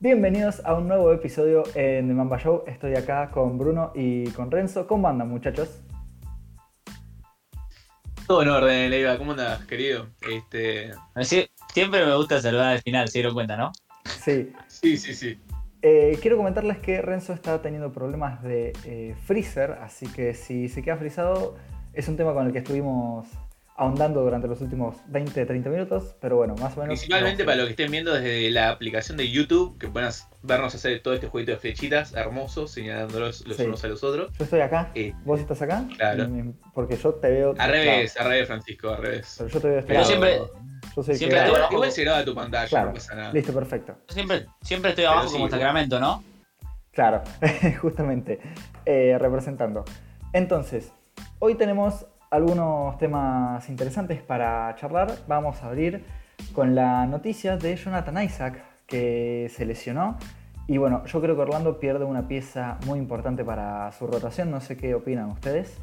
Bienvenidos a un nuevo episodio en The Mamba Show. Estoy acá con Bruno y con Renzo. ¿Cómo andan, muchachos? Todo en orden, Leiva. ¿Cómo andas, querido? Este... siempre me gusta saludar al final, se dieron cuenta, ¿no? Sí. Sí, sí, sí. Eh, quiero comentarles que Renzo está teniendo problemas de eh, freezer, así que si se queda frizado es un tema con el que estuvimos ahondando durante los últimos 20-30 minutos, pero bueno, más o menos. Principalmente para los que estén viendo desde la aplicación de YouTube, que puedan vernos hacer todo este jueguito de flechitas hermoso, señalándolos los unos a los otros. Yo estoy acá, eh, vos estás acá. Claro. Porque yo te veo. Al revés, al revés, Francisco, al revés. Pero yo te veo Pero siempre. Yo soy siempre estoy abajo. Igual se graba tu pantalla, claro. no pasa nada. Listo, perfecto. Yo siempre, siempre estoy abajo como Sacramento, ¿no? Claro, justamente, eh, representando. Entonces, hoy tenemos algunos temas interesantes para charlar. Vamos a abrir con la noticia de Jonathan Isaac, que se lesionó. Y bueno, yo creo que Orlando pierde una pieza muy importante para su rotación. No sé qué opinan ustedes.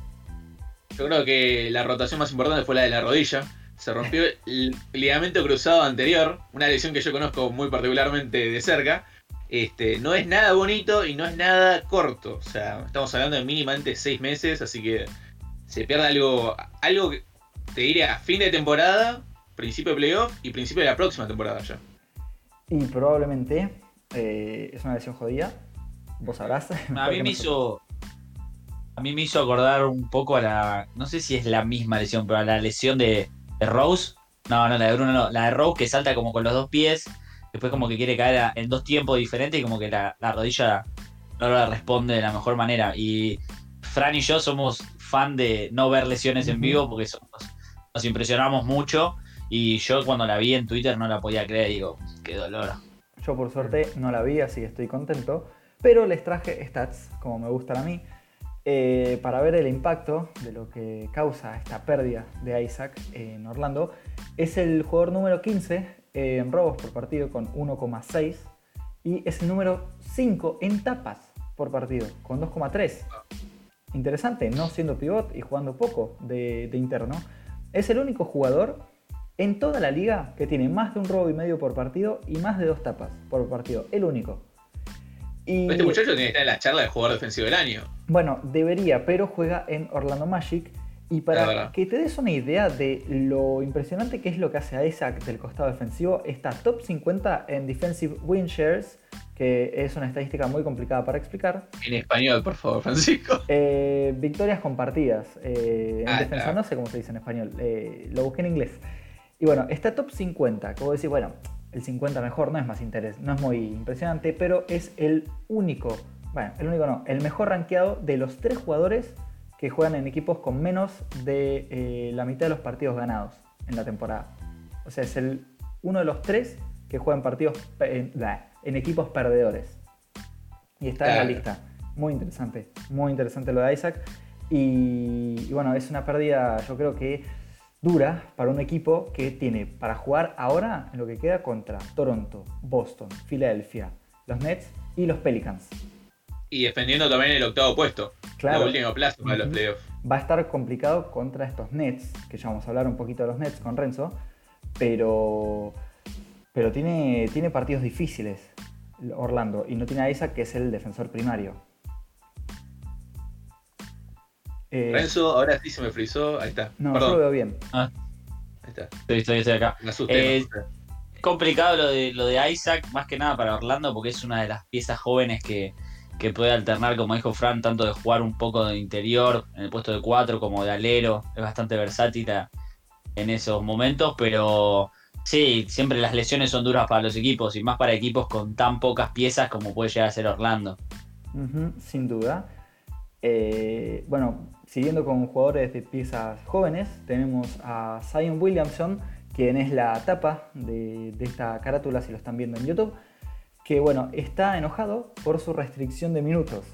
Yo creo que la rotación más importante fue la de la rodilla. Se rompió el ligamento cruzado anterior, una lesión que yo conozco muy particularmente de cerca. Este, no es nada bonito y no es nada corto. O sea, estamos hablando de mínimamente seis meses, así que se pierde algo, algo que te diría fin de temporada, principio de playoff y principio de la próxima temporada ya. Y probablemente eh, es una lesión jodida. Vos sabrás. A mí me hizo. A mí me hizo acordar un poco a la. No sé si es la misma lesión, pero a la lesión de, Rose. No, no, la de Bruno no. La de Rose que salta como con los dos pies. Después como que quiere caer en dos tiempos diferentes y como que la, la rodilla no la responde de la mejor manera. Y Fran y yo somos fan de no ver lesiones en vivo porque nos impresionamos mucho. Y yo cuando la vi en Twitter no la podía creer, digo, qué dolor. Yo por suerte no la vi, así estoy contento. Pero les traje stats, como me gustan a mí, eh, para ver el impacto de lo que causa esta pérdida de Isaac en Orlando. Es el jugador número 15 en robos por partido con 1,6 y es el número 5 en tapas por partido con 2,3 interesante, no siendo pivot y jugando poco de, interno. Es el único jugador en toda la liga que tiene más de un robo y medio por partido y más de dos tapas por partido. El único. Y, este muchacho tiene que estar en la charla de jugador defensivo del año. Bueno, debería, pero juega en Orlando Magic. Y para que te des una idea de lo impresionante que es lo que hace Isaac del costado defensivo, está top 50 en Defensive Win Shares que es una estadística muy complicada para explicar. En español, por favor, Francisco. Eh, victorias compartidas. Eh, en ah, defensa no sé cómo se dice en español. Eh, lo busqué en inglés. Y bueno, está top 50. Como decir, bueno, el 50 mejor no es más interés, no es muy impresionante, pero es el único, bueno, el único no, el mejor rankeado de los tres jugadores que juegan en equipos con menos de la mitad de los partidos ganados en la temporada. O sea, es el uno de los tres que juegan partidos en equipos perdedores. Y está en la lista. Muy interesante, muy interesante lo de Isaac. Y, bueno, es una pérdida, yo creo que dura para un equipo que tiene para jugar ahora en lo que queda contra Toronto, Boston, Filadelfia, los Nets y los Pelicans. Y defendiendo también el octavo puesto. Claro. Para los playoffs. Va a estar complicado contra estos Nets, que ya vamos a hablar un poquito de los Nets con Renzo, pero, pero tiene, tiene partidos difíciles. Orlando y no tiene a Isaac, que es el defensor primario. Eh, Renzo, ahora sí se me frizó. Ahí está. No, yo lo veo bien. Ah. Ahí está. Estoy, estoy, acá. Me asusté, eh, complicado lo de, lo de Isaac, más que nada para Orlando, porque es una de las piezas jóvenes que, que puede alternar, como dijo Fran, tanto de jugar un poco de interior, en el puesto de 4, como de alero. Es bastante versátil en esos momentos, pero Sí, siempre las lesiones son duras para los equipos y más para equipos con tan pocas piezas como puede llegar a ser Orlando. sin duda. Eh, bueno, siguiendo con jugadores de piezas jóvenes, tenemos a Zion Williamson, quien es la tapa de, de, esta carátula, si lo están viendo en YouTube, que bueno, está enojado por su restricción de minutos.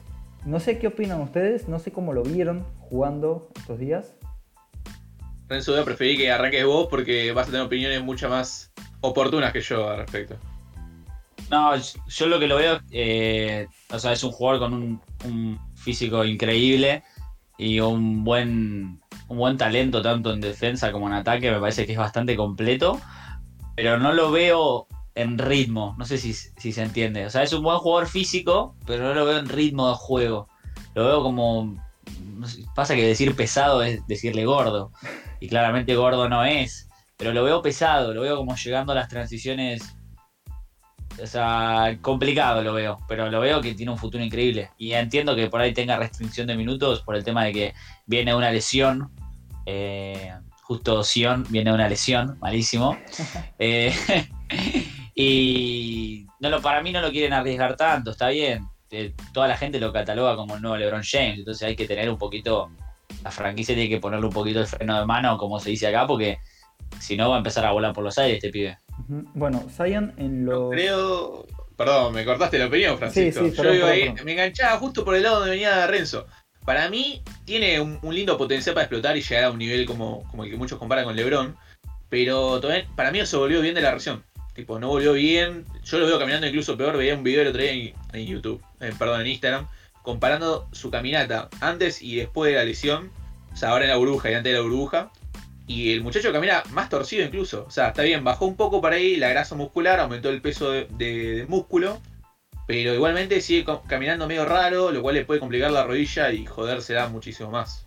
No sé qué opinan ustedes, no sé cómo lo vieron jugando estos días. Renzo, yo preferí que arranques vos porque vas a tener opiniones mucho más oportunas que yo al respecto. No, yo lo que lo veo, eh, o sea, es un jugador con un, físico increíble y un buen, un buen talento tanto en defensa como en ataque, me parece que es bastante completo, pero no lo veo en ritmo. No sé si, si, se entiende. O sea, es un buen jugador físico, pero no lo veo en ritmo de juego. Lo veo como. pasa que decir pesado es decirle gordo. Y claramente gordo no es. Pero lo veo pesado, lo veo como llegando a las transiciones. O sea, complicado lo veo, pero lo veo que tiene un futuro increíble. Y entiendo que por ahí tenga restricción de minutos por el tema de que viene una lesión. Eh, justo Sion viene una lesión, malísimo. Eh, y no lo, para mí no lo quieren arriesgar tanto, está bien. Eh, toda la gente lo cataloga como el nuevo LeBron James, entonces hay que tener un poquito, la franquicia tiene que ponerle un poquito el freno de mano, como se dice acá, porque si no va a empezar a volar por los aires este pibe. Bueno, Zion en lo... Creo... Perdón, me cortaste la opinión, Francisco. Yo ahí, me enganchaba justo por el lado donde venía Renzo. Para mí tiene un, lindo potencial para explotar y llegar a un nivel como, como el que muchos comparan con LeBron. Pero para mí no se volvió bien de la reacción. Tipo, no volvió bien. Yo lo veo caminando incluso peor. Veía un video el otro día en, YouTube, eh, perdón, en Instagram, comparando su caminata antes y después de la lesión. O sea, ahora en la burbuja y antes de la burbuja. Y el muchacho camina más torcido incluso. O sea, está bien, bajó un poco para ahí la grasa muscular, aumentó el peso de músculo pero igualmente sigue caminando medio raro, lo cual le puede complicar la rodilla y jodérsela muchísimo más.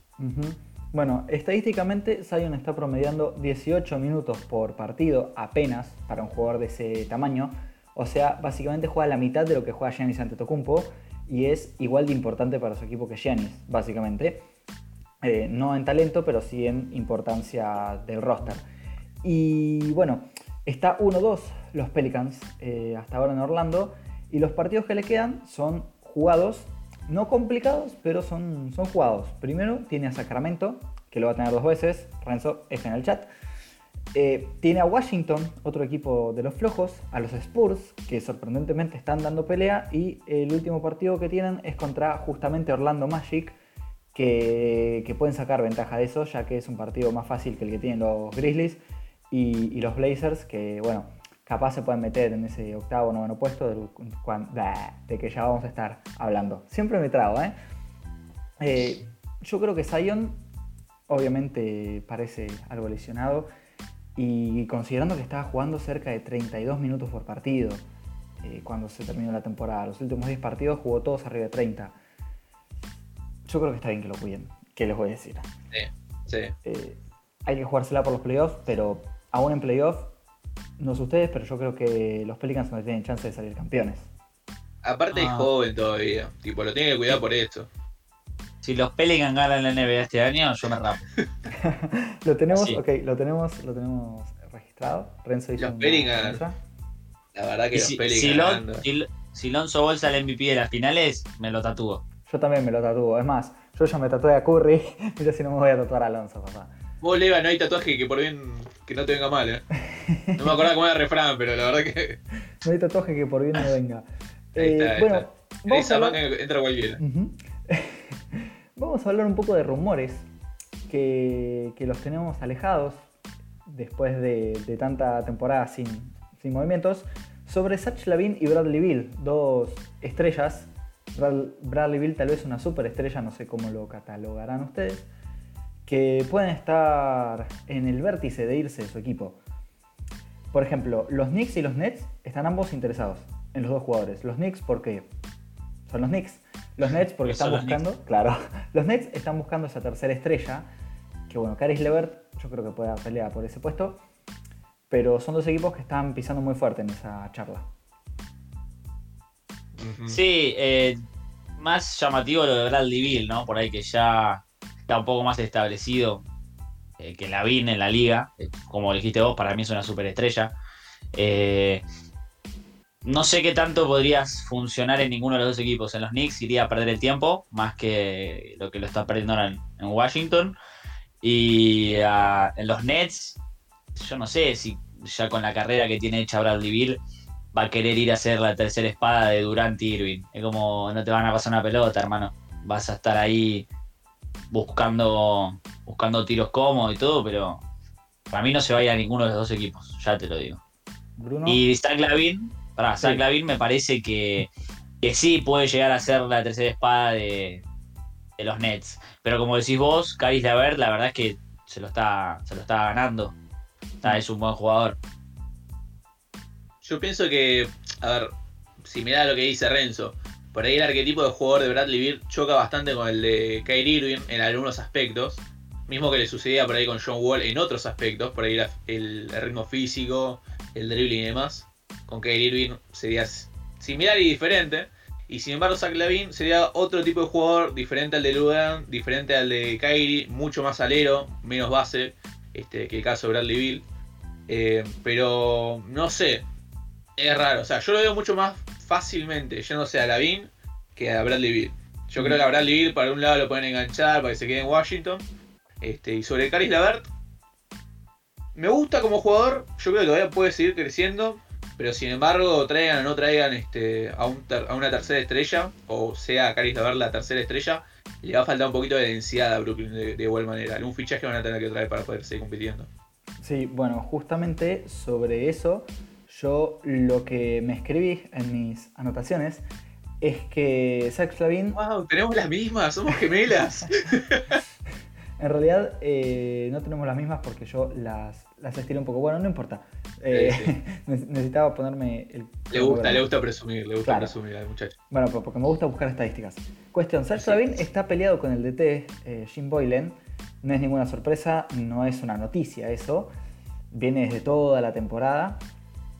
Bueno, estadísticamente Zion está promediando 18 minutos por partido apenas para un jugador de ese tamaño. O sea, básicamente juega la mitad de lo que juega Giannis Antetokounmpo y es igual de importante para su equipo que Giannis, básicamente. Eh, no en talento, pero sí en importancia del roster. Y bueno, está 1-2 los Pelicans eh, hasta ahora en Orlando. Y los partidos que le quedan son jugados, no complicados, pero son, son jugados. Primero tiene a Sacramento, que lo va a tener dos veces, Renzo F en el chat. Eh, tiene a Washington, otro equipo de los flojos, a los Spurs, que sorprendentemente están dando pelea, y el último partido que tienen es contra justamente Orlando Magic, que, pueden sacar ventaja de eso, ya que es un partido más fácil que el que tienen los Grizzlies y, los Blazers, que bueno, capaz se pueden meter en ese octavo o noveno puesto de, que ya vamos a estar hablando. Siempre me trago, ¿eh? ¿eh? yo creo que Zion obviamente parece algo lesionado y considerando que estaba jugando cerca de 32 minutos por partido eh, cuando se terminó la temporada, los últimos 10 partidos jugó todos arriba de 30. Yo creo que está bien que lo cuiden, ¿qué les voy a decir? Sí, sí. Eh, hay que jugársela por los playoffs, pero aún en playoffs no sé ustedes, pero yo creo que los Pelicans no tienen chance de salir campeones. Aparte es ah. joven todavía, tipo, lo tiene que cuidar por esto. Si los Pelicans ganan la NBA este año, yo me rapo. lo tenemos, ok, lo tenemos, lo tenemos registrado. Renzo hizo los Pelicans. La verdad que los si, Pelicans. Si, Lonzo Ball sale MVP de las finales, me lo tatúo. Yo también me lo tatúo. Es más, yo ya me tatué a Curry. Mira si no me voy a tatuar a Alonso, papá. Vos, Leva, no hay tatuaje que por bien que no te venga mal, ¿eh? No me acuerdo cómo era el refrán, pero la verdad que. No hay tatuaje que por bien no venga. Eh, bueno, Vamos a hablar... entra cualquiera. Vamos a hablar un poco de rumores que, los tenemos alejados después de, tanta temporada sin, movimientos. Sobre Satch Lavin y Bradley Bill, dos estrellas. Bradley Bill tal vez una superestrella, no sé cómo lo catalogarán ustedes que pueden estar en el vértice de irse de su equipo. Por ejemplo, los Knicks y los Nets están ambos interesados en los dos jugadores. Los Knicks porque son los Knicks. Los Nets porque están buscando, claro, los Nets están buscando esa tercera estrella, que bueno, Caris Levert yo creo que puede pelear por ese puesto, pero son dos equipos que están pisando muy fuerte en esa charla. Sí, eh, más llamativo lo de Bradley Bill, ¿no? Por ahí que ya está un poco más establecido eh, que Lavin en la liga. Eh, como dijiste vos, para mí es una superestrella. Eh, no sé qué tanto podrías funcionar en ninguno de los dos equipos. En los Knicks iría a perder el tiempo, más que lo que lo está perdiendo ahora en, Washington. Y ah, en los Nets, yo no sé si ya con la carrera que tiene hecha Bradley Bill va a querer ir a hacer la tercera espada de Durant y Irving. Es como no te van a pasar una pelota, hermano. Vas a estar ahí buscando, buscando tiros cómodos y todo, pero para mí no se vaya a ninguno de los dos equipos, ya te lo digo. Y Zach Lavin, para Zach Lavin me parece que, que sí puede llegar a ser la tercera espada de, los Nets. Pero como decís vos, Caris Lavert, la verdad es que se lo está, se lo está ganando. Está, es un buen jugador. Yo pienso que, a ver, similar a lo que dice Renzo, por ahí el arquetipo de jugador de Bradley Beal choca bastante con el de Kyrie Irving en algunos aspectos. Mismo que le sucedía por ahí con John Wall en otros aspectos, por ahí el, ritmo físico, el dribbling y demás. Con Kyrie Irving sería similar y diferente. Y sin embargo, Zach Lavin sería otro tipo de jugador, diferente al de Lugan, diferente al de Kyrie, mucho más alero, menos base este, que el caso de Bradley Bill. Eh, pero no sé, es raro. O sea, yo lo veo mucho más fácilmente yéndose a Lavin que a Bradley Bill. Yo creo que a Bradley Bill, para un lado, lo pueden enganchar para que se quede en Washington. Este, y sobre Caris Lavert, me gusta como jugador. Yo creo que todavía puede seguir creciendo. Pero sin embargo, traigan o no traigan este, a, una tercera estrella, o sea, Caris Lavert la tercera estrella, le va a faltar un poquito de densidad a Brooklyn de, igual manera. Algún fichaje van a tener que traer para poder seguir compitiendo. Sí, bueno, justamente sobre eso, yo lo que me escribí en mis anotaciones es que Zach Flavin. ¡Wow! Tenemos las mismas, somos gemelas. en realidad eh, no tenemos las mismas porque yo las, las estiré un poco. Bueno, no importa. Eh, necesitaba ponerme el. Le gusta, le gusta presumir, le gusta presumir al muchacho. Bueno, porque me gusta buscar estadísticas. Cuestión: Zach Flavin está peleado con el DT, eh, Jim Boylan. No es ninguna sorpresa, no es una noticia eso. Viene desde toda la temporada.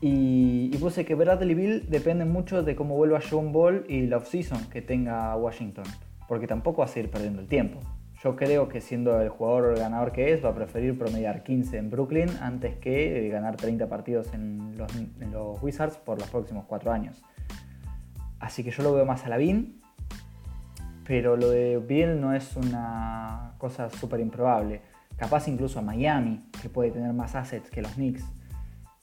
Y, puse que Bradley Bill depende mucho de cómo vuelva John Ball y la offseason que tenga Washington. Porque tampoco va a seguir perdiendo el tiempo. Yo creo que siendo el jugador ganador que es, va a preferir promediar 15 en Brooklyn antes que ganar 30 partidos en los, Wizards por los próximos 4 años. Así que yo lo veo más a la Lavin, pero lo de Bill no es una cosa súper improbable. Capaz incluso a Miami, que puede tener más assets que los Knicks.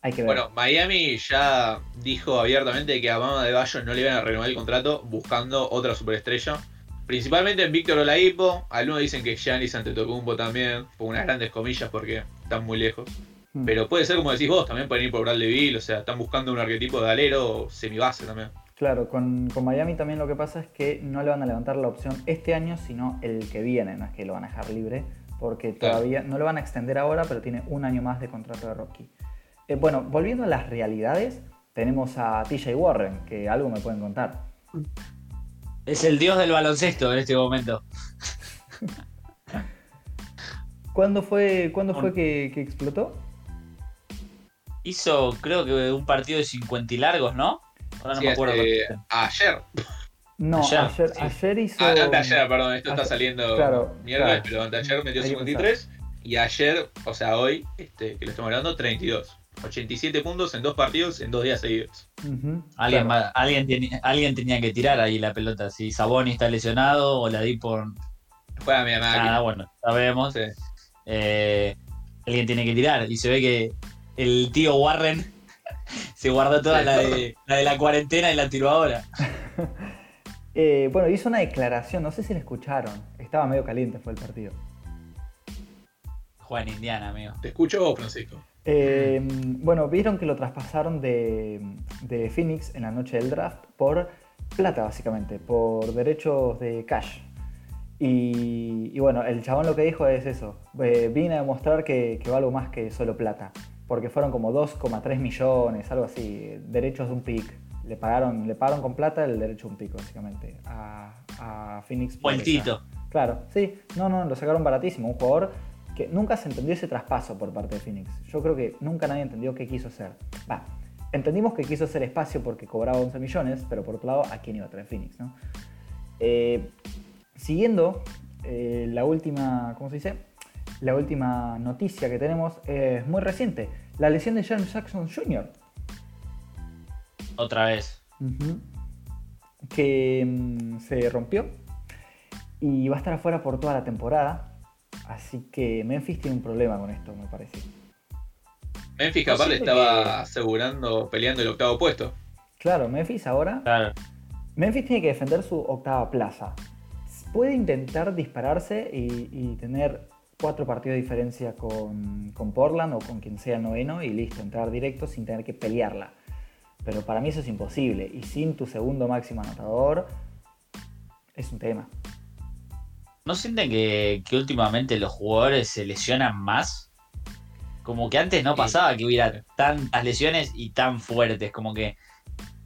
Hay que ver. Bueno, Miami ya dijo abiertamente que a Mama de Bayo no le iban a renovar el contrato buscando otra superestrella. Principalmente en Víctor Olaipo. Algunos dicen que Giannis Antetokounmpo también, por unas grandes comillas porque están muy lejos. Hmm. Pero puede ser como decís vos, también pueden ir por Bradley Bill, o sea, están buscando un arquetipo de alero semibase también. Claro, con, Miami también lo que pasa es que no le van a levantar la opción este año, sino el que viene, no es que lo van a dejar libre, porque todavía no lo van a extender ahora, pero tiene un año más de contrato de Rocky. Eh, bueno, volviendo a las realidades, tenemos a TJ Warren, que algo me pueden contar. Es el dios del baloncesto en este momento. ¿Cuándo fue, ¿cuándo fue que, explotó? Hizo, creo que un partido de 50 y largos, ¿no? Ahora no me acuerdo. Este, ayer. No, ayer, ayer, hizo. Ah, ayer, perdón, esto está saliendo claro, miércoles, pero ayer metió 53 y ayer, o sea, hoy, este, que lo estamos hablando, 32. 87 puntos en dos partidos en dos días seguidos. ¿Alguien, alguien, tenía, alguien tenía que tirar ahí la pelota. Si Saboni está lesionado o la di por. Juega mi Ah, bueno, sabemos. Eh, alguien tiene que tirar. Y se ve que el tío Warren se guardó toda la, de, la, cuarentena y la tiró ahora. Eh, bueno, hizo una declaración, no sé si la escucharon. Estaba medio caliente, fue el partido. Juega en Indiana, amigo. ¿Te escucho vos, Francisco? Eh, bueno, vieron que lo traspasaron de, Phoenix en la noche del draft por plata, básicamente, por derechos de cash. Y, bueno, el chabón lo que dijo es eso, eh, vine a demostrar que, que valgo más que solo plata, porque fueron como 2,3 millones, algo así, derechos de un pick. Le pagaron, le pagaron con plata el derecho de un pick, básicamente, a, a Phoenix. Vueltito. Claro, sí, no, no, lo sacaron baratísimo, un jugador que nunca se entendió ese traspaso por parte de Phoenix. Yo creo que nunca nadie entendió qué quiso hacer. Va, entendimos que quiso hacer espacio porque cobraba 11 millones, pero por otro lado, ¿a quién iba a traer Phoenix? ¿no? Eh, siguiendo eh, la última, ¿cómo se dice? La última noticia que tenemos es muy reciente, la lesión de James Jackson Jr. Otra vez. Que mm, se rompió y va a estar afuera por toda la temporada. Así que Memphis tiene un problema con esto, me parece. Memphis capaz le estaba asegurando, peleando el octavo puesto. Claro, Memphis ahora. Claro. Memphis tiene que defender su octava plaza. Puede intentar dispararse y, tener cuatro partidos de diferencia con, con, Portland o con quien sea noveno y listo, entrar directo sin tener que pelearla. Pero para mí eso es imposible. Y sin tu segundo máximo anotador, es un tema. ¿No sienten que, últimamente los jugadores se lesionan más? Como que antes no pasaba que hubiera tantas lesiones y tan fuertes, como que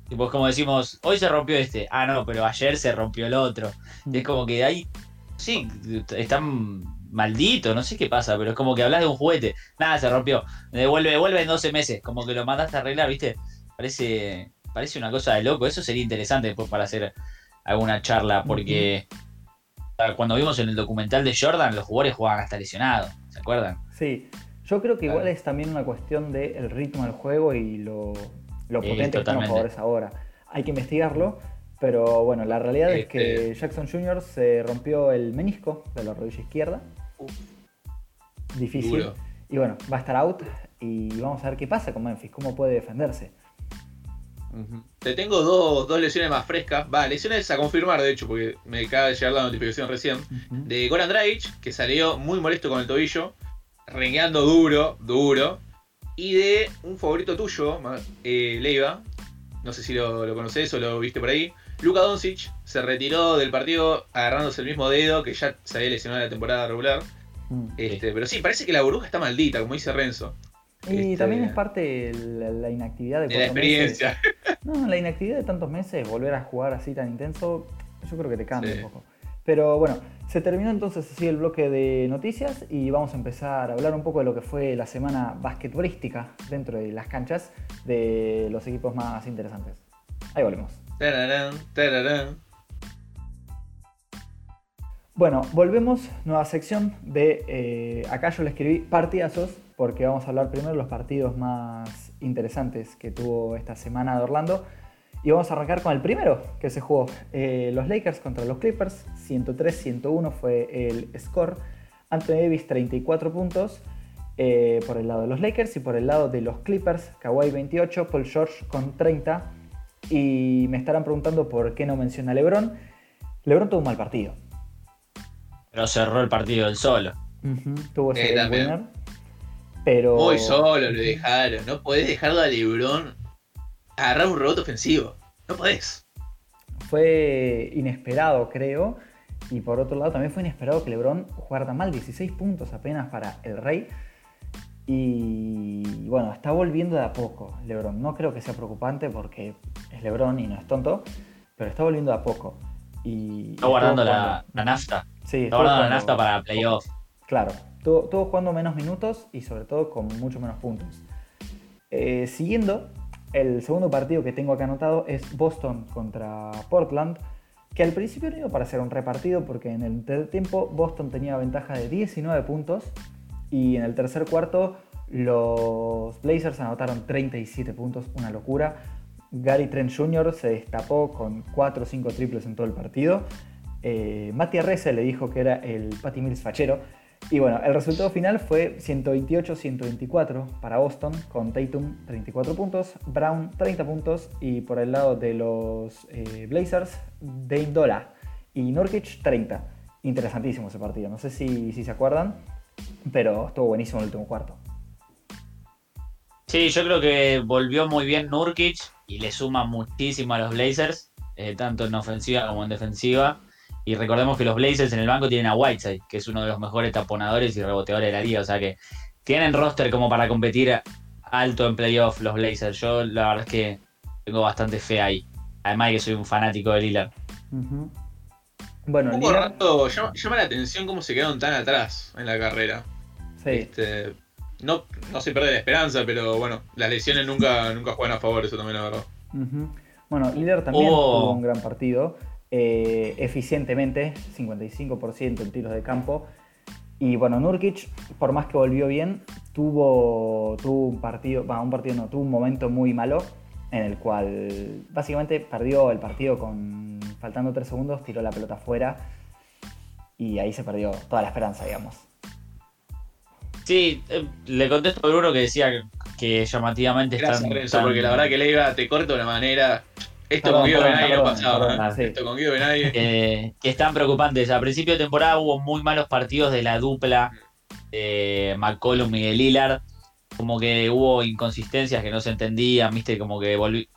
Tipo, es como decimos, hoy se rompió este. Ah, no, pero ayer se rompió el otro. Y es como que ahí. Sí, están malditos, no sé qué pasa, pero es como que hablas de un juguete. Nada, se rompió. Devuelve, devuelve en 12 meses. Como que lo mandaste a arreglar, ¿viste? Parece, parece una cosa de loco. Eso sería interesante después para hacer alguna charla, porque cuando vimos en el documental de Jordan, los jugadores jugaban hasta lesionados. ¿Se acuerdan? Sí. Yo creo que igual es también una cuestión del ritmo del juego y lo, lo potente que están los jugadores ahora. Hay que investigarlo, pero bueno, la realidad es que este- Jackson Jr. se rompió el menisco de la rodilla izquierda. Difícil. Y bueno, va a estar out y vamos a ver qué pasa con Memphis, cómo puede defenderse. Te tengo dos, lesiones más frescas. Va, lesiones a confirmar, de hecho, porque me acaba de llegar la notificación recién. De Goran Dragic, que salió muy molesto con el tobillo, rengueando duro, duro y de un favorito tuyo, eh, Leiva, no sé si lo, conoces o lo viste por ahí. Luka Doncic se retiró del partido agarrándose el mismo dedo que ya se había lesionado en la temporada regular. Mm. Este, pero sí, parece que la burbuja está maldita, como dice Renzo. Y este, también es parte de la, inactividad de, de la experiencia. No, la inactividad de tantos meses, volver a jugar así tan intenso, yo creo que te cambia un poco. Pero bueno, se terminó entonces así el bloque de noticias y vamos a empezar a hablar un poco de lo que fue la semana basquetbolística dentro de las canchas de los equipos más interesantes. Ahí volvemos. Bueno, volvemos, nueva sección de... Eh, acá yo le escribí partidazos porque vamos a hablar primero de los partidos más interesantes que tuvo esta semana de Orlando. Y vamos a arrancar con el primero que se jugó. Eh, los Lakers contra los Clippers. 103-101 fue el score. Anthony Davis 34 puntos eh, por el lado de los Lakers y por el lado de los Clippers. Kawhi 28, Paul George con 30. Y me estarán preguntando por qué no menciona a LeBron. LeBron tuvo un mal partido. Pero cerró el partido del solo. Tuvo ese eh, winner. Pero... Muy solo lo dejaron. No podés dejarlo a LeBron agarrar un robot ofensivo. No podés. Fue inesperado, creo. Y por otro lado, también fue inesperado que LeBron jugara tan mal, 16 puntos apenas para el Rey. Y bueno, está volviendo de a poco LeBron. No creo que sea preocupante porque es LeBron y no es tonto, pero está volviendo de a poco. Y está guardando la, nafta. Sí, está guardando la nafta para playoff. Claro, estuvo, jugando menos minutos y sobre todo con mucho menos puntos. Eh, siguiendo, el segundo partido que tengo acá anotado es Boston contra Portland, que al principio no iba para ser un repartido porque en el tiempo Boston tenía ventaja de 19 puntos y en el tercer cuarto los Blazers anotaron 37 puntos, una locura. Gary Trent Jr. se destapó con 4 o 5 triples en todo el partido. Eh, Mati Arrese le dijo que era el Patty Mills fachero y bueno, el resultado final fue 128-124 para Boston, con Tatum 34 puntos, Brown 30 puntos y por el lado de los eh, Blazers, Dame Dola y Nurkic 30. Interesantísimo ese partido, no sé si, se acuerdan, pero estuvo buenísimo el último cuarto. Sí, yo creo que volvió muy bien Nurkic y le suma muchísimo a los Blazers, eh, tanto en ofensiva como en defensiva. Y recordemos que los Blazers en el banco tienen a Whiteside, que es uno de los mejores taponadores y reboteadores de la liga. O sea que tienen roster como para competir alto en playoff los Blazers. Yo la verdad es que tengo bastante fe ahí. Además de que soy un fanático de Lillard. Bueno, un poco rato llama, la atención cómo se quedaron tan atrás en la carrera. Sí. Este, no, no se pierde la esperanza, pero bueno, las lesiones nunca, nunca juegan a favor, eso también la verdad. Bueno, Lillard también tuvo un gran partido. Eh, eficientemente, 55% en tiros de campo. Y bueno, Nurkic, por más que volvió bien, tuvo, tuvo un partido, bueno, un partido no, tuvo un momento muy malo en el cual básicamente perdió el partido con faltando 3 segundos, tiró la pelota afuera y ahí se perdió toda la esperanza, digamos. Sí, eh, le contesto a Bruno que decía que llamativamente Gracias, porque la verdad que le iba, te corto de una manera esto con Guido Benay no pasaba. Esto con Guido Benay. Que, están preocupantes. A principio de temporada hubo muy malos partidos de la dupla de McCollum y de Lillard. Como que hubo inconsistencias que no se entendían, viste, como que volví.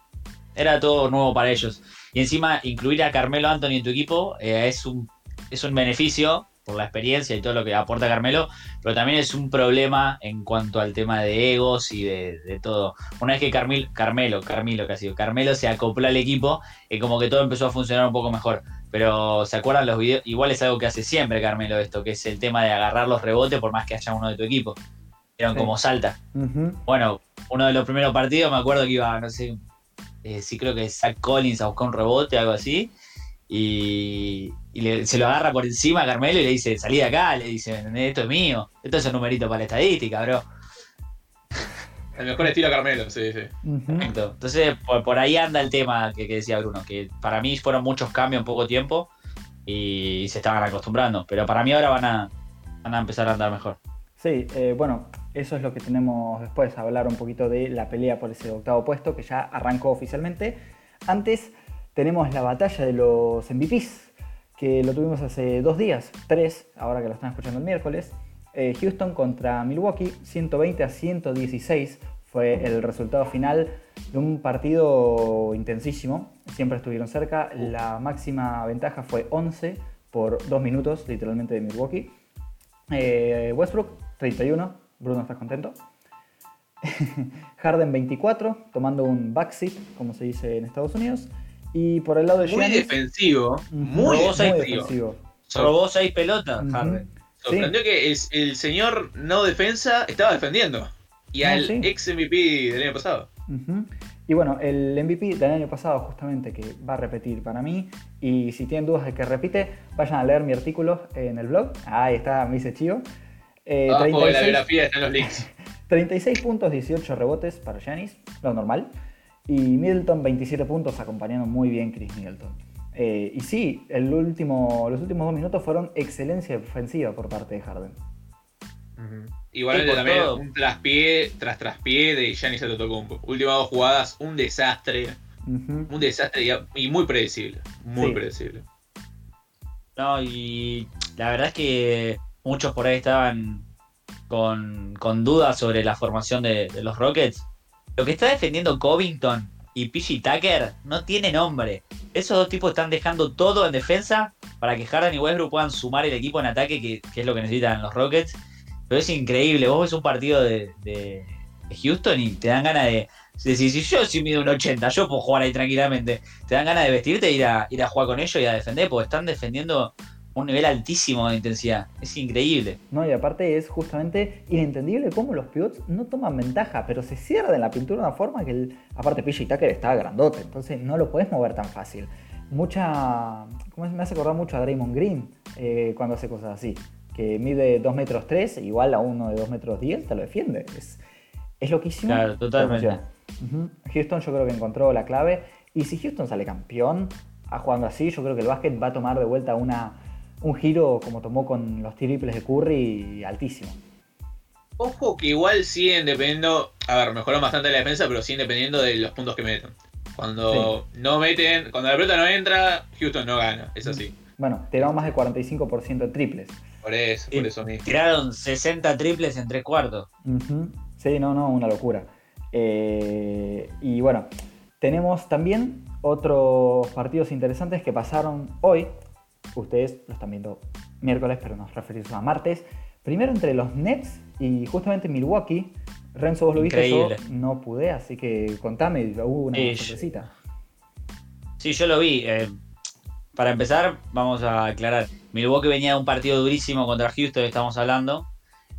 Era todo nuevo para ellos. Y encima, incluir a Carmelo Anthony en tu equipo eh, es, un, es un beneficio por la experiencia y todo lo que aporta Carmelo, pero también es un problema en cuanto al tema de egos y de, todo. Una vez que Carmelo, Carmelo, Carmelo casi, Carmelo se acopló al equipo, y como que todo empezó a funcionar un poco mejor. Pero ¿se acuerdan los videos? Igual es algo que hace siempre Carmelo esto, que es el tema de agarrar los rebotes por más que haya uno de tu equipo. Eran como salta. Bueno, uno de los primeros partidos me acuerdo que iba, no sé, eh, sí creo que Zach Collins a buscar un rebote, algo así. Y, se lo agarra por encima a Carmelo y le dice, salí de acá, le dice, esto es mío, esto es un numerito para la estadística, bro. El mejor estilo Carmelo, sí, sí. Entonces, por, ahí anda el tema que, decía Bruno, que para mí fueron muchos cambios en poco tiempo y se estaban acostumbrando, pero para mí ahora van a, van a empezar a andar mejor. Sí, eh, bueno, eso es lo que tenemos después, hablar un poquito de la pelea por ese octavo puesto que ya arrancó oficialmente. Antes tenemos la batalla de los MVPs, que lo tuvimos hace dos días, tres, ahora que lo están escuchando el miércoles. Eh, Houston contra Milwaukee, 120 a 116 fue el resultado final de un partido intensísimo. Siempre estuvieron cerca. La máxima ventaja fue 11 por dos minutos, literalmente, de Milwaukee. Eh, Westbrook, 31. Bruno, ¿estás contento? Harden, 24, tomando un backseat, como se dice en Estados Unidos. Y por el lado de Muy defensivo. Muy, defensivo. Robó seis pelotas, Harden. Sorprendió que el, señor no defensa estaba defendiendo. Y al ex MVP del año pasado. Y bueno, el MVP del año pasado, justamente, que va a repetir para mí. Y si tienen dudas de que repite, vayan a leer mi artículo en el blog. Ahí está, me dice chivo. Eh, la biografía están los links. 36 puntos, 18 rebotes para Janis, lo normal. Y Middleton, 27 puntos, acompañando muy bien Chris Middleton. Eh, y sí, el último, los últimos dos minutos fueron excelencia ofensiva por parte de Harden. Igual también un traspié tras traspié de Giannis Antetokounmpo. Últimas dos jugadas, un desastre. Un desastre y, muy predecible. Muy predecible. No, y la verdad es que muchos por ahí estaban con, dudas sobre la formación de, de, los Rockets. Lo que está defendiendo Covington y PG Tucker no tiene nombre. Esos dos tipos están dejando todo en defensa para que Harden y Westbrook puedan sumar el equipo en ataque, que, es lo que necesitan los Rockets. Pero es increíble. Vos ves un partido de, Houston y te dan ganas de, decir, si yo si mido un 80, yo puedo jugar ahí tranquilamente. Te dan ganas de vestirte e ir a, ir a jugar con ellos y a defender, porque están defendiendo un nivel altísimo de intensidad. Es increíble. No, y aparte es justamente inentendible cómo los pivots no toman ventaja, pero se cierran la pintura de una forma que, el, aparte, PJ Tucker está grandote, entonces no lo puedes mover tan fácil. Mucha. ¿Cómo me hace acordar mucho a Draymond Green eh, cuando hace cosas así? Que mide 2 metros 3, igual a uno de 2 metros 10, te lo defiende. Es, es loquísimo. Claro, totalmente. Houston yo creo que encontró la clave. Y si Houston sale campeón a jugando así, yo creo que el básquet va a tomar de vuelta una un giro como tomó con los triples de Curry altísimo. Ojo que igual siguen dependiendo, a ver, mejoró bastante la defensa, pero siguen dependiendo de los puntos que meten. Cuando no meten, cuando la pelota no entra, Houston no gana, es así. Bueno, tiraron más de 45% de triples. Por eso, por eso mismo. Tiraron 60 triples en tres cuartos. Sí, no, no, una locura. Eh, y bueno, tenemos también otros partidos interesantes que pasaron hoy ustedes lo están viendo miércoles, pero nos referimos a martes. Primero entre los Nets y justamente Milwaukee. Renzo, vos lo viste, yo no pude, así que contame, hubo una sorpresita. Sí, yo lo vi. Eh, para empezar, vamos a aclarar. Milwaukee venía de un partido durísimo contra Houston, estamos hablando.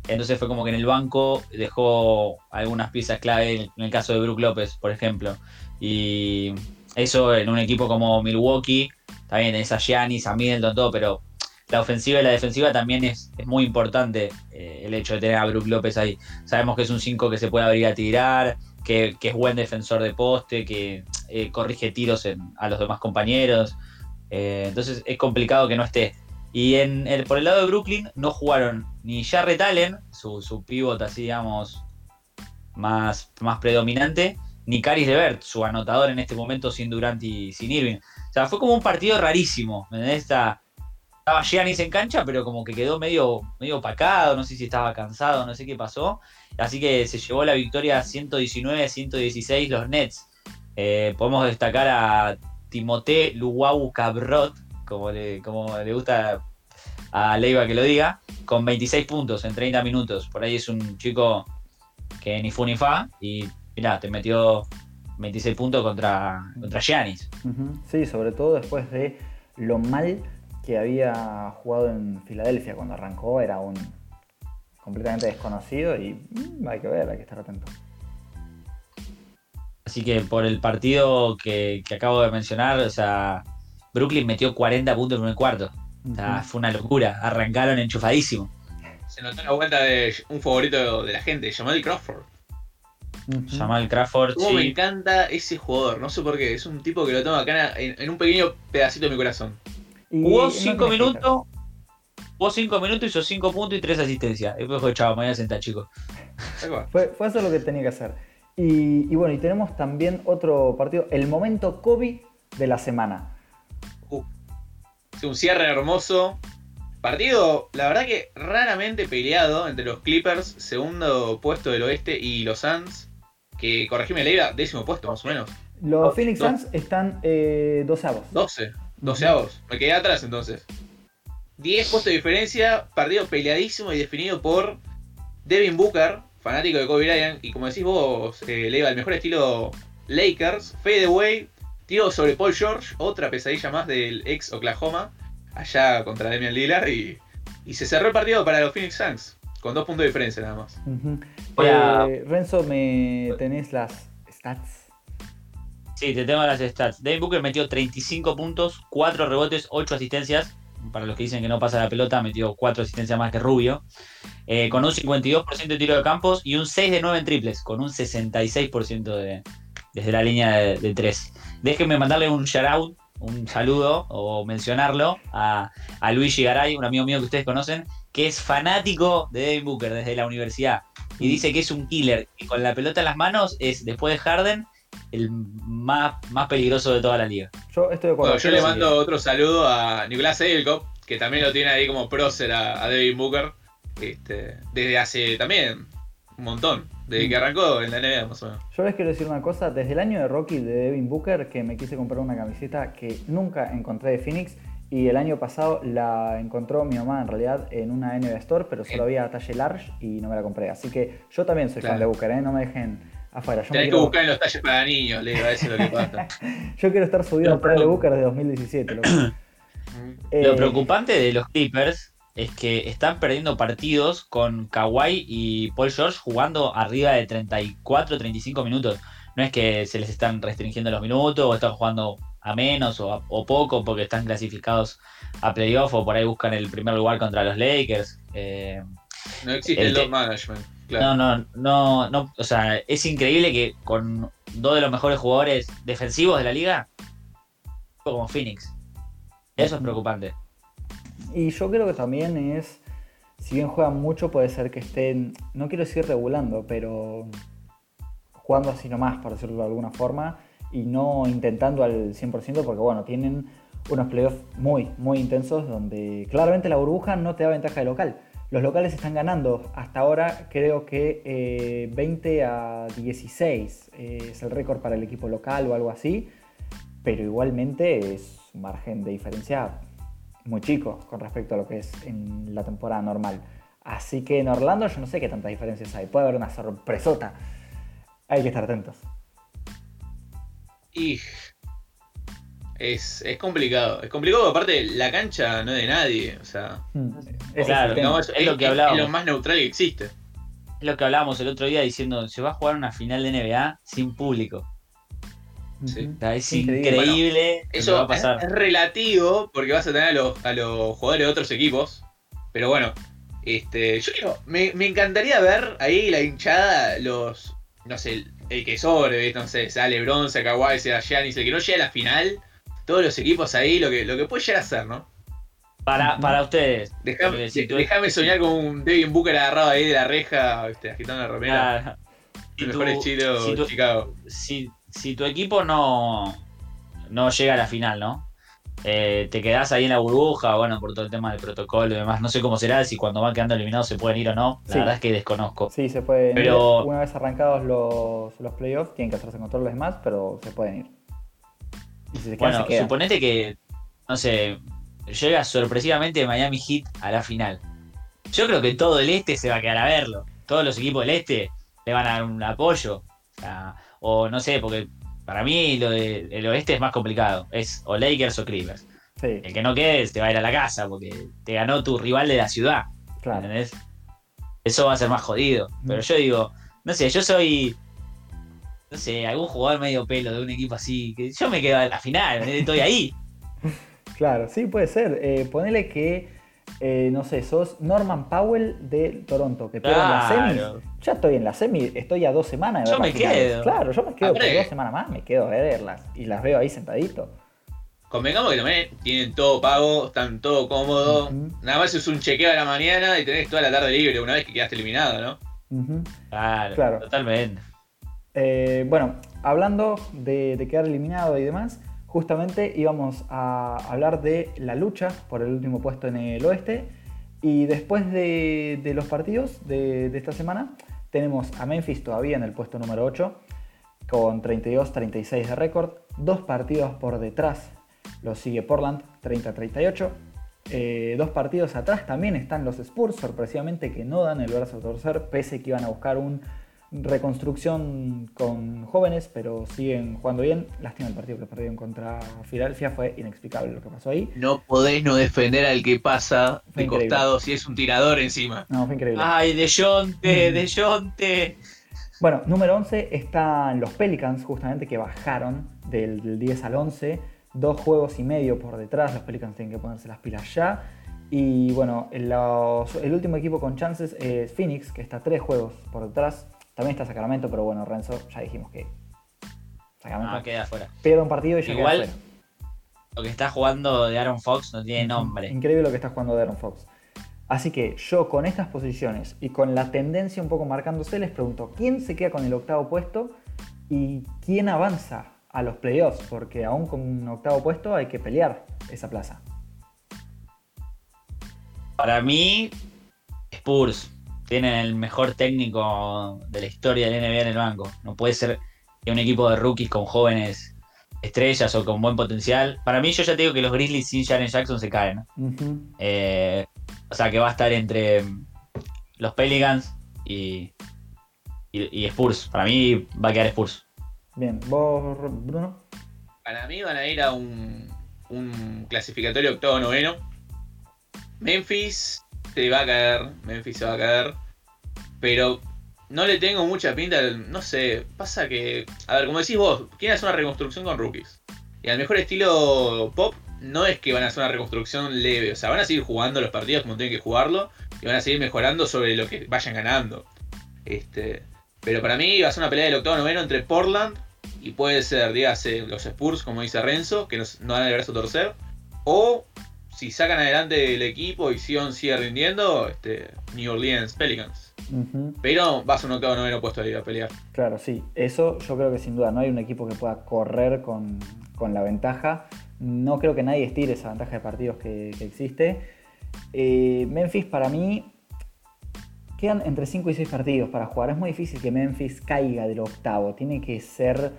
Entonces fue como que en el banco dejó algunas piezas clave, en el caso de Brook López, por ejemplo. Y eso en un equipo como Milwaukee, también es a Giannis, a Middleton, todo, pero la ofensiva y la defensiva también es, muy importante eh, el hecho de tener a Brook López ahí. Sabemos que es un 5 que se puede abrir a tirar, que, es buen defensor de poste, que eh, corrige tiros a los demás compañeros. Eh, entonces es complicado que no esté. Y en el, por el lado de Brooklyn no jugaron ni Jarrett Allen, su, su pivot así, digamos, más, más predominante, ni Caris Levert, su anotador en este momento sin Durant y sin Irving. O sea, fue como un partido rarísimo. Esta, estaba Giannis en cancha, pero como que quedó medio, medio opacado, no sé si estaba cansado, no sé qué pasó. Así que se llevó la victoria 119-116 los Nets. Eh, podemos destacar a Timothée Luau Cabrot, como le, como le gusta a Leiva que lo diga, con 26 puntos en 30 minutos. Por ahí es un chico que ni fu ni fa y mirá, te metió 26 puntos contra, contra Giannis. Sí, sobre todo después de lo mal que había jugado en Filadelfia cuando arrancó, era un completamente desconocido y mm, hay que ver, hay que estar atento. Así que por el partido que, acabo de mencionar, o sea, Brooklyn metió 40 puntos en el cuarto. O sea, fue una locura. Arrancaron enchufadísimo. Se notó la vuelta de un favorito de la gente, Jamal Crawford. Jamal Crawford. sí. me encanta ese jugador, no sé por qué. Es un tipo que lo toma acá en, un pequeño pedacito de mi corazón. Jugó 5 minutos. Jugó 5 minutos, hizo 5 puntos y 3 asistencias. Después dijo, chavo, me voy a sentar, chicos. fue, fue eso lo que tenía que hacer. Y, bueno, y tenemos también otro partido, el momento Kobe de la semana. Uh, un cierre hermoso. Partido, la verdad que raramente peleado entre los Clippers, segundo puesto del oeste, y los Suns, que corregime la décimo puesto más o menos. Los Phoenix Suns están eh, doceavos. 12, doceavos. Me quedé atrás entonces. 10 puestos de diferencia, partido peleadísimo y definido por Devin Booker, fanático de Kobe Bryant, y como decís vos, eh, le iba el mejor estilo Lakers, fadeaway, tiro sobre Paul George, otra pesadilla más del ex Oklahoma, allá contra Damian Lillard, y, se cerró el partido para los Phoenix Suns, con dos puntos de diferencia nada más. Eh, Renzo, ¿me tenés las stats? Sí, te tengo las stats. Devin Booker metió 35 puntos, 4 rebotes, 8 asistencias, para los que dicen que no pasa la pelota, metió 4 asistencias más que Rubio. Eh, con un 52% de tiro de campos y un 6 de 9 en triples, con un 66% de, desde la línea de, 3. Déjenme mandarle un shout out, un saludo o mencionarlo a, a Luigi Garay, un amigo mío que ustedes conocen, que es fanático de Devin Booker desde la universidad y dice que es un killer y con la pelota en las manos es, después de Harden, el más, más peligroso de toda la liga. Yo estoy de acuerdo. yo le mando otro saludo a Nicolás Edelkop, que también lo tiene ahí como prócer a, a Devin Booker este, desde hace también un montón, desde que mm. arrancó en la NBA más o menos. Yo les quiero decir una cosa, desde el año de Rocky de Devin Booker, que me quise comprar una camiseta que nunca encontré de Phoenix, y el año pasado la encontró mi mamá en realidad en una NBA Store, pero solo había talle large y no me la compré. Así que yo también soy fan de Booker, ¿eh? no me dejen afuera. Yo que buscar en los talles para niños, le a eso lo que pasa. yo quiero estar subido al de Booker de 2017. Lo, lo eh, preocupante de los Clippers es que están perdiendo partidos con Kawhi y Paul George jugando arriba de 34, 35 minutos. No es que se les están restringiendo los minutos o están jugando a menos o, poco porque están clasificados a playoff o por ahí buscan el primer lugar contra los Lakers. Eh, no existe el, management. No, no, no, no, o sea, es increíble que con dos de los mejores jugadores defensivos de la liga, como Phoenix. Eso es preocupante. Y yo creo que también es, si bien juegan mucho, puede ser que estén, no quiero decir regulando, pero jugando así nomás, por decirlo de alguna forma, y no intentando al 100%, porque bueno, tienen unos playoffs muy, muy intensos donde claramente la burbuja no te da ventaja de local. Los locales están ganando hasta ahora, creo que 20 eh, a 16 eh, es el récord para el equipo local o algo así, pero igualmente es un margen de diferencia muy chico con respecto a lo que es en la temporada normal. Así que en Orlando yo no sé qué tantas diferencias hay. Puede haber una sorpresota. Hay que estar atentos. Y es, complicado. Es complicado aparte la cancha no es de nadie. O sea, hmm. es, claro, es, lo que hablábamos. Es lo más neutral que existe. Es lo que hablábamos el otro día diciendo, se va a jugar una final de NBA sin público es increíble. eso va a pasar. Es, relativo porque vas a tener a los, jugadores de otros equipos. Pero bueno, este, yo quiero, me, encantaría ver ahí la hinchada, los, no sé, el, que sobre, no sé, sea LeBron, sea Kawhi, sea Giannis, el que no llega a la final, todos los equipos ahí, lo que, lo que puede llegar a ser, ¿no? Para, para ustedes. Déjame soñar con un Devin Booker agarrado ahí de la reja, agitando la romera. el mejor estilo Chicago. Si, si tu equipo no, no llega a la final, ¿no? Eh, te quedás ahí en la burbuja, bueno, por todo el tema del protocolo y demás. No sé cómo será, si cuando van quedando eliminados se pueden ir o no. La verdad es que desconozco. Sí, se pueden pero... ir. Una vez arrancados los, los playoffs, tienen que hacerse con todos los demás, pero se pueden ir. bueno, suponete que, no sé, llega sorpresivamente Miami Heat a la final. Yo creo que todo el este se va a quedar a verlo. Todos los equipos del este le van a dar un apoyo. O, no sé, porque para mí lo del oeste es más complicado. Es o Lakers o Clippers. El que no quede te va a ir a la casa porque te ganó tu rival de la ciudad. Claro. ¿Entendés? Eso va a ser más jodido. Pero yo digo, no sé, yo soy no sé, algún jugador medio pelo de un equipo así, que yo me quedo en la final, estoy ahí. claro, sí, puede ser. Eh, ponele que, eh, no sé, sos Norman Powell de Toronto, que pega en la semi. Ya estoy en la semi, estoy a dos semanas de Yo me quedo. Claro, yo me quedo por dos semanas más, me quedo a verlas y las veo ahí sentadito. Convengamos que también tienen todo pago, están todo cómodo. Nada más es un chequeo a la mañana y tenés toda la tarde libre una vez que quedaste eliminado, ¿no? claro, claro, totalmente. Eh, bueno, hablando de, quedar eliminado y demás, justamente íbamos a hablar de la lucha por el último puesto en el oeste. Y después de, los partidos de, esta semana, tenemos a Memphis todavía en el puesto número 8, con 32-36 de récord. Dos partidos por detrás lo sigue Portland, 30-38. Eh, dos partidos atrás también están los Spurs, sorpresivamente que no dan el brazo a torcer, pese que iban a buscar un reconstrucción con jóvenes, pero siguen jugando bien. Lástima el partido que perdieron contra Filadelfia, fue inexplicable lo que pasó ahí. No podés no defender al que pasa de costado si es un tirador encima. No, fue increíble. Ay, de Jonte, de Jonte. Bueno, número 11 están los Pelicans, justamente que bajaron del, 10 al 11. Dos juegos y medio por detrás, los Pelicans tienen que ponerse las pilas ya. Y bueno, el último equipo con chances es Phoenix, que está tres juegos por detrás. También está Sacramento, pero bueno, Renzo, ya dijimos que. Sacramento. No, queda afuera. Pierde un partido y ya Igual, queda. Lo que está jugando de Aaron Fox no tiene nombre. Increíble lo que está jugando de Aaron Fox. Así que yo con estas posiciones y con la tendencia un poco marcándose, les pregunto, ¿quién se queda con el octavo puesto y quién avanza a los playoffs? Porque aún con un octavo puesto hay que pelear esa plaza. Para mí, Spurs tienen el mejor técnico de la historia del NBA en el banco. No puede ser que un equipo de rookies con jóvenes estrellas o con buen potencial. Para mí, yo ya te digo que los Grizzlies sin Jaren Jackson se caen. Eh, o sea que va a estar entre los Pelicans y, y, Spurs. Para mí va a quedar Spurs. Bien, ¿vos, Bruno? Para mí van a ir a un, un clasificatorio octavo-noveno. Memphis se va a caer, Memphis se va a caer. Pero no le tengo mucha pinta, no sé, pasa que, a ver, como decís vos, quieren hacer una reconstrucción con rookies. Y al mejor estilo pop, no es que van a hacer una reconstrucción leve, o sea, van a seguir jugando los partidos como tienen que jugarlo y van a seguir mejorando sobre lo que vayan ganando. Este, pero para mí va a ser una pelea del octavo noveno entre Portland y puede ser, dígase, los Spurs, como dice Renzo, que no, van a brazo torcer, o si sacan adelante el equipo y Sion sigue rindiendo, este, New Orleans Pelicans. Pero vas a un octavo noveno puesto ahí a pelear. Claro, sí. Eso yo creo que sin duda no hay un equipo que pueda correr con, la ventaja. No creo que nadie estire esa ventaja de partidos que, existe. Eh, Memphis para mí quedan entre 5 y 6 partidos para jugar. Es muy difícil que Memphis caiga del octavo. Tiene que ser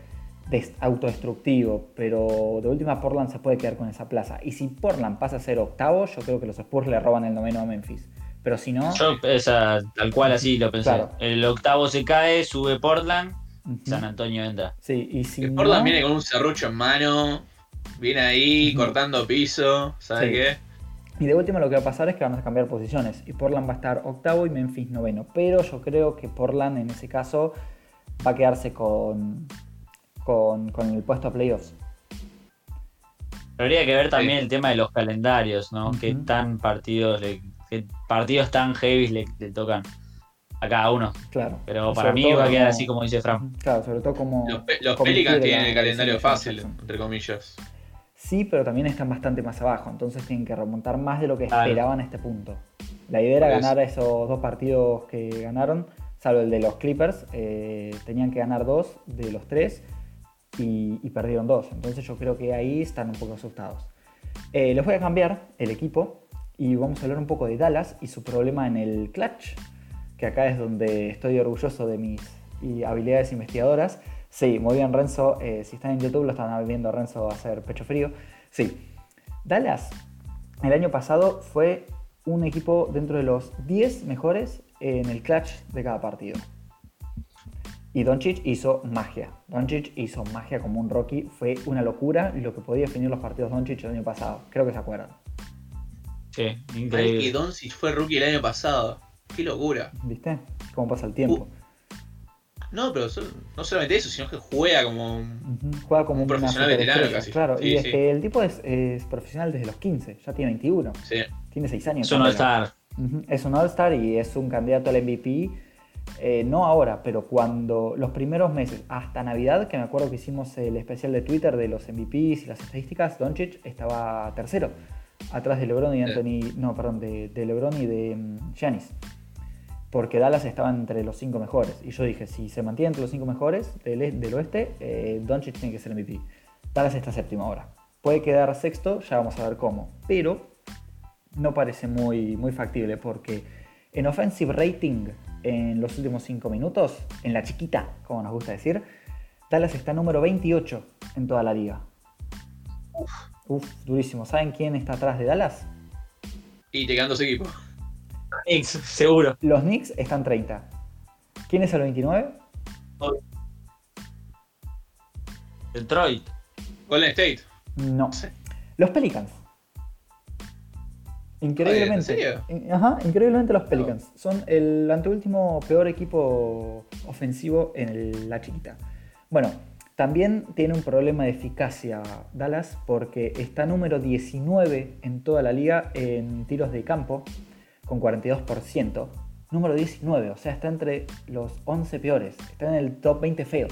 autodestructivo, pero de última Portland se puede quedar con esa plaza. Y si Portland pasa a ser octavo, yo creo que los Spurs le roban el noveno a Memphis. Pero si no. Yo tal cual así lo pensé. El octavo se cae, sube Portland, San Antonio entra. Sí, y si Portland viene con un serrucho en mano, viene ahí cortando piso, ¿sabes qué? Y de último lo que va a pasar es que van a cambiar posiciones. Y Portland va a estar octavo y Memphis noveno. Pero yo creo que Portland en ese caso va a quedarse con, con, el puesto a playoffs. Habría que ver también el tema de los calendarios, ¿no? Que tan partidos, qué partidos tan heavy le, tocan a cada uno. Claro. Pero para mí va a quedar así como dice Fran. Claro, sobre todo como. Los, Pelicans tienen el calendario fácil, entre comillas. Sí, pero también están bastante más abajo, entonces tienen que remontar más de lo que esperaban a este punto. La idea era ganar esos dos partidos que ganaron, salvo el de los Clippers, eh, tenían que ganar dos de los tres y, perdieron dos. Entonces yo creo que ahí están un poco asustados. Eh, les voy a cambiar el equipo y vamos a hablar un poco de Dallas y su problema en el clutch, que acá es donde estoy orgulloso de mis habilidades investigadoras. Sí, muy bien Renzo, eh, si están en YouTube lo están viendo a Renzo hacer pecho frío. Sí, Dallas el año pasado fue un equipo dentro de los 10 mejores en el clutch de cada partido. Y Doncic hizo magia. Doncic hizo magia como un Rocky. Fue una locura lo que podía definir los partidos Doncic el año pasado. Creo que se acuerdan. Sí, increíble. que Doncic fue rookie el año pasado. Qué locura. ¿Viste? Cómo pasa el tiempo. No, pero no solamente eso, sino que juega como. un- Juega como Un profesional veterano casi. Claro, Sí, y es sí. que el tipo es, es profesional desde los 15, ya tiene 21, Sí. tiene 6 años. Es un All-Star. Es un All-Star y es un candidato al MVP. Eh, no ahora, pero cuando los primeros meses, hasta Navidad, que me acuerdo que hicimos el especial de Twitter de los MVPs y las estadísticas, Doncic estaba tercero, atrás de LeBron y Anthony, no, perdón, de, de LeBron y de mm, Giannis. Porque Dallas estaba entre los cinco mejores. Y yo dije, si se mantiene entre los cinco mejores del, e- del oeste, eh, Doncic tiene que ser MVP. Dallas está séptimo ahora. Puede quedar sexto, ya vamos a ver cómo. Pero no parece muy, muy factible porque en offensive rating en los últimos 5 minutos, en la chiquita, como nos gusta decir, Dallas está número 28 en toda la liga. Uf, durísimo. ¿Saben quién está atrás de Dallas? Y te quedan dos equipos. Knicks, seguro. Los Knicks están 30. ¿Quién es el 29? Detroit. Golden State. No. Los Pelicans. Increíblemente. ¿En serio? In- Ajá, increíblemente los Pelicans. Son el anteúltimo peor equipo ofensivo en el- la chiquita. Bueno, también tiene un problema de eficacia Dallas porque está número 19 en toda la liga en tiros de campo con 42%. Número 19, o sea, está entre los 11 peores. Está en el top 20 feo.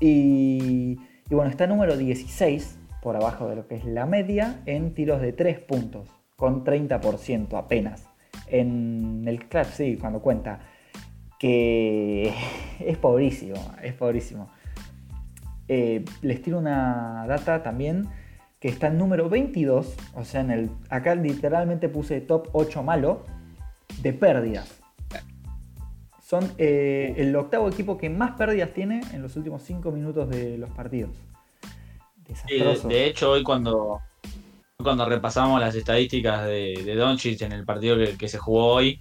Y, y bueno, está número 16, por abajo de lo que es la media, en tiros de 3 puntos, con 30% apenas. En el clutch, sí, cuando cuenta. Que es pobrísimo, es pobrísimo. Eh, les tiro una data también que está en número 22, o sea, en el, acá literalmente puse top 8 malo, de pérdidas. Son eh, el octavo equipo que más pérdidas tiene en los últimos 5 minutos de los partidos. De, Desastroso. de hecho, hoy cuando, cuando repasamos las estadísticas de, de Doncic en el partido que, que se jugó hoy,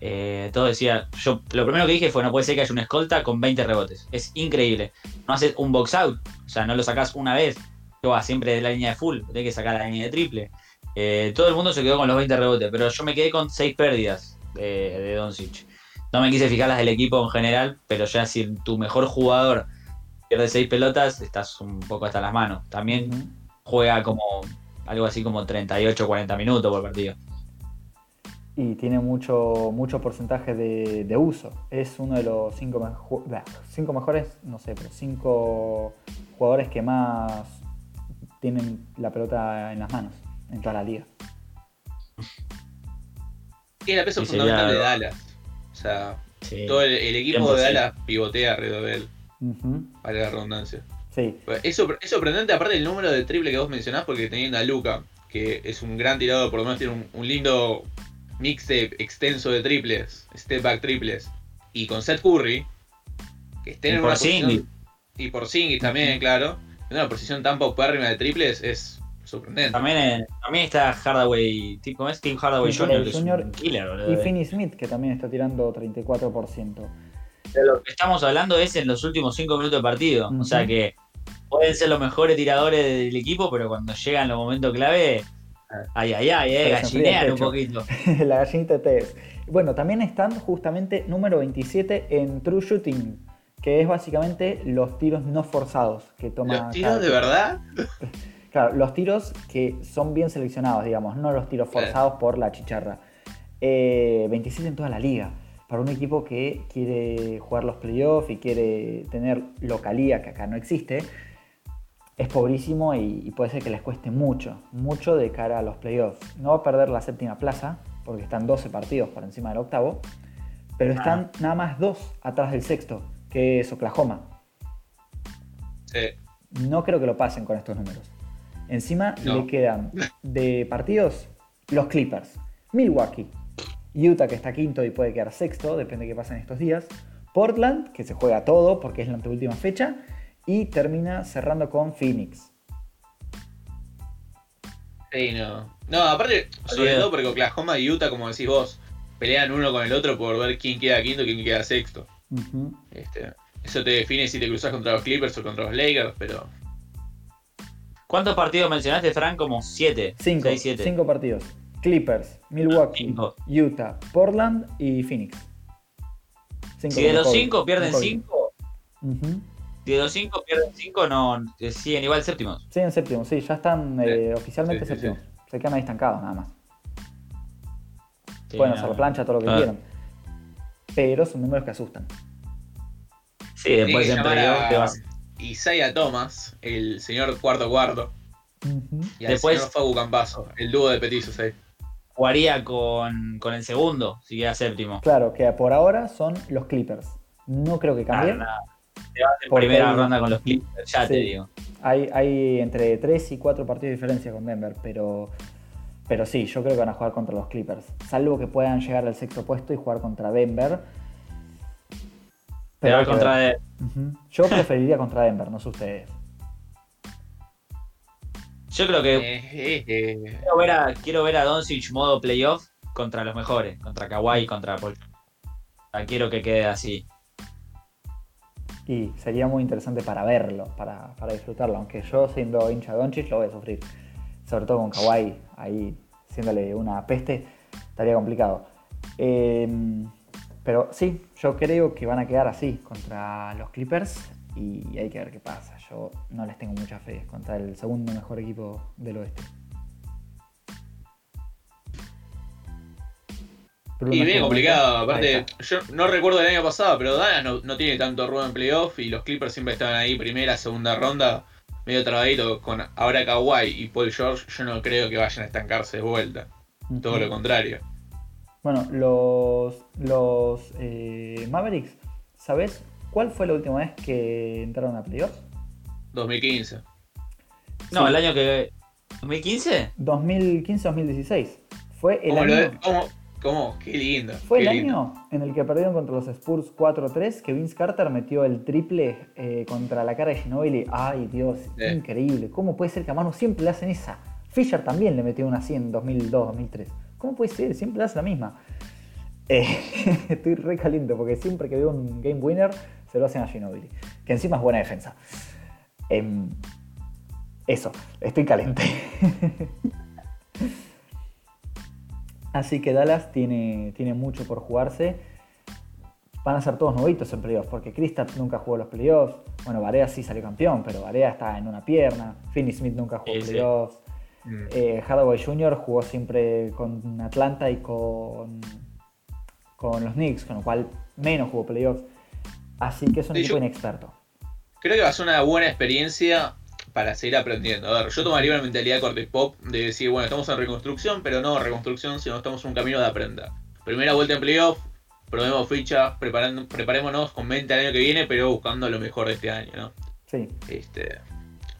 eh, todo decía, yo lo primero que dije fue no puede ser que haya una escolta con 20 rebotes. Es increíble. No haces un box out, o sea, no lo sacás una vez, que va siempre de la línea de full, tenés que sacar la línea de triple. Eh, todo el mundo se quedó con los 20 rebotes, pero yo me quedé con 6 pérdidas de, de Doncic. No me quise fijar las del equipo en general, pero ya si tu mejor jugador pierde 6 pelotas, estás un poco hasta las manos. También juega como algo así como 38 40 minutos por partido. Y tiene mucho, mucho porcentaje de, de uso. Es uno de los 5 cinco mejores, no sé, pero 5 jugadores que más tienen la pelota en las manos en toda la liga. Y es la peso sería fundamental de Dallas. O sea, Sí. todo el, el equipo de 100%. Dallas pivotea alrededor de él, Ujú. para la redundancia. Sí, Es, es sorprendente, aparte del número de triple que vos mencionás, porque teniendo a Luca, que es un gran tirador, por lo menos tiene un, un lindo mixtape extenso de triples, step back triples, y con Seth Curry, que estén Y en por una posición. Y por Singis también, claro. En una posición tan paupérrima de triples es sorprendente. También, eh, también está Hardaway, ¿cómo es Tim Hardaway Jr., Jr. killer, y Finney Smith, que también está tirando 34%. De lo que estamos hablando es en los últimos 5 minutos de partido. O sea que pueden ser los mejores tiradores del equipo, pero cuando llegan los momentos clave, ay, ay, ay, eh, gallinean un poquito. la gallinita de Tevez. Bueno, también están justamente número 27 en True Shooting, que es básicamente los tiros no forzados que toma. ¿Los cada tiros de verdad? Claro, los tiros que son bien seleccionados, digamos, no los tiros Claro. forzados por la chicharra. Eh, 27 en toda la liga. Para un equipo que quiere jugar los playoffs y quiere tener localía, que acá no existe, es pobrísimo y, y puede ser que les cueste mucho, mucho de cara a los playoffs. No va a perder la séptima plaza, porque están 12 partidos por encima del octavo, pero están nada más dos atrás del sexto, que es Oklahoma. Sí. No creo que lo pasen con estos números. Encima No. le quedan de partidos los Clippers, Milwaukee, Utah que está quinto y puede quedar sexto, depende de qué pasa en estos días, Portland que se juega todo porque es la anteúltima fecha y termina cerrando con Phoenix. Sí, no. No, aparte, sobre todo porque Oklahoma y Utah, como decís vos, pelean uno con el otro por ver quién queda quinto y quién queda sexto. este, eso te define si te cruzas contra los Clippers o contra los Lakers, pero. ¿Cuántos partidos mencionaste, Frank? Como siete. Cinco. Cinco partidos. Clippers, Milwaukee, Utah, Portland y Phoenix. si de los cinco pierden cinco, si de los cinco pierden cinco, no eh, siguen igual séptimos. Siguen séptimos, sí, ya están eh, oficialmente séptimos. Se quedan ahí estancados nada más. Pueden hacer plancha, todo lo que quieran. Pero son números que asustan. Sí, después en playoff te vas. Isaiah Thomas, el señor cuarto cuarto. Y después señor Fabu Campazo, el dúo de petizos ahí jugaría con, el segundo, si queda séptimo. Claro, que por ahora son los Clippers. No creo que cambie. Te vas en primera ronda con los Clippers, ya te digo. Hay, hay entre 3 y 4 partidos de diferencia con Denver, pero, pero sí, yo creo que van a jugar contra los Clippers. Salvo que puedan llegar al sexto puesto y jugar contra Denver. Pero contra Denver. Yo preferiría contra Denver, no sé ustedes. Yo creo que eh, eh, quiero ver a, quiero ver a Doncic modo playoff contra los mejores, contra Kawhi, contra Paul. quiero que quede así. Y sería muy interesante para verlo, para, disfrutarlo. Aunque yo siendo hincha de Doncic lo voy a sufrir. Sobre todo con Kawhi ahí siéndole una peste, estaría complicado. Em, pero sí, yo creo que van a quedar así contra los Clippers y hay que ver qué pasa yo no les tengo mucha fe contra el segundo mejor equipo del oeste. y bien complicado, aparte, yo no recuerdo el año pasado, pero Dallas no, tiene tanto ruido en playoff y los Clippers siempre estaban ahí, primera, segunda ronda, medio trabadito, con ahora Kawhi y Paul George, yo no creo que vayan a estancarse de vuelta, todo lo contrario. Bueno, los, los eh, Mavericks, ¿sabes cuál fue la última vez que entraron a playoffs? 2015. No, el año que. ¿2015? 2015-2016. Fue el año. ¿Cómo? ¿Cómo? Qué lindo. Fue el año en el que perdieron contra los Spurs 4-3, que Vince Carter metió el triple eh, contra la cara de Ginobili. Ay, Dios, increíble. ¿Cómo puede ser que a mano siempre le hacen esa? Fisher también le metió una así en 2002-2003. ¿Cómo puede ser? Siempre le hace la misma. Eh, estoy re caliente porque siempre que veo un game winner se lo hacen a Ginobili, que encima es buena defensa. Em, eso, estoy caliente. Así que Dallas tiene, tiene mucho por jugarse. Van a ser todos nuevitos en playoffs, porque Kristaps nunca jugó los playoffs. Bueno, Varea sí salió campeón, pero Varea está en una pierna. Finney Smith nunca jugó playoffs. Mm. Eh, Jr. jugó siempre con Atlanta y con, con los Knicks, con lo cual menos jugó playoffs. Así que es un equipo inexperto creo que va a ser una buena experiencia para seguir aprendiendo. A ver, yo tomaría una mentalidad corte pop de decir, bueno, estamos en reconstrucción, pero no reconstrucción, sino estamos en un camino de aprender. Primera vuelta en playoff, probemos ficha, preparémonos con mente al año que viene, pero buscando lo mejor de este año, ¿no? Sí. Este,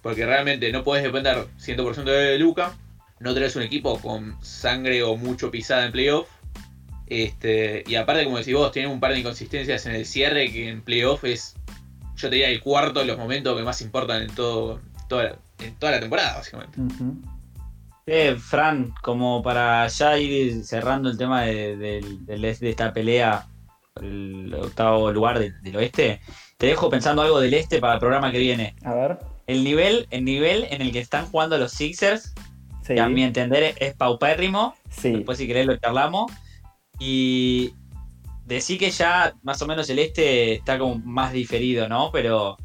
porque realmente no puedes depender 100% de Luca, no tenés un equipo con sangre o mucho pisada en playoff. Este, y aparte, como decís vos, tienen un par de inconsistencias en el cierre que en playoff es yo te diría el cuarto de los momentos que más importan en todo, toda, en toda la temporada, básicamente. eh, Fran, como para ya ir cerrando el tema de, esta pelea por el octavo lugar del oeste, te dejo pensando algo del este para el programa que viene. A ver. El nivel, el nivel en el que están jugando los Sixers, que a mi entender es paupérrimo. Después si querés lo charlamos. Y Decí que ya más o menos el este está como más diferido, ¿no? Pero,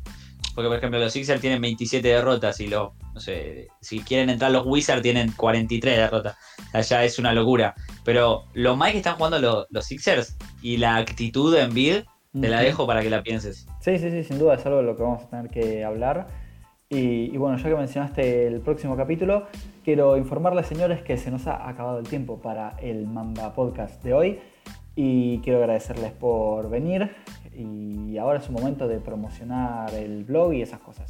porque por ejemplo los Sixers tienen 27 derrotas y los, no sé, si quieren entrar los Wizards tienen 43 derrotas. O sea, ya es una locura. Pero lo más que están jugando los, Sixers y la actitud en bid, te la dejo para que la pienses. Sí, sí, sí, sin duda es algo de lo que vamos a tener que hablar. Y, y, bueno, ya que mencionaste el próximo capítulo, quiero informarles, señores, que se nos ha acabado el tiempo para el Mamba Podcast de hoy. Y quiero agradecerles por venir y ahora es un momento de promocionar el blog y esas cosas.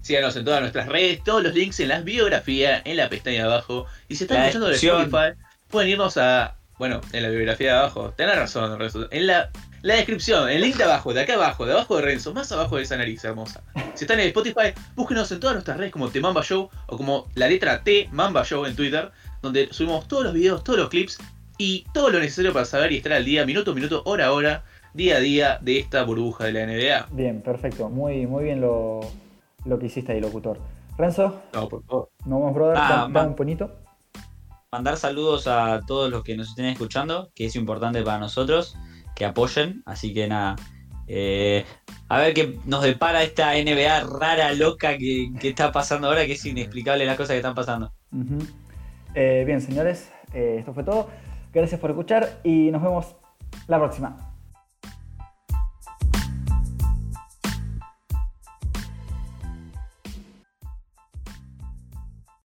Síganos en todas nuestras redes, todos los links en las biografías, en la pestaña de abajo. Y si están escuchando de Spotify, pueden irnos a, bueno, en la biografía de abajo. Tenés razón, en la, la descripción, el link de abajo, de acá abajo, de abajo de Renzo, más abajo de esa nariz hermosa. Si están en Spotify, búsquenos en todas nuestras redes como The Mamba Show o como la letra T Mamba Show en Twitter, donde subimos todos los videos, todos los clips y todo lo necesario para saber y estar al día, minuto a minuto, hora a hora, día a día de esta burbuja de la NBA. Bien, perfecto. Muy, muy bien lo, lo que hiciste ahí, locutor. Renzo. No, por favor. Nos vemos, brother. Ah, da, un puñito. Mandar saludos a todos los que nos estén escuchando, que es importante para nosotros, que apoyen. Así que nada. Eh, a ver qué nos depara esta NBA rara, loca que, está pasando ahora, que es inexplicable las cosas que están pasando. Eh, bien, señores, eh, esto fue todo. Gracias por escuchar y nos vemos la próxima.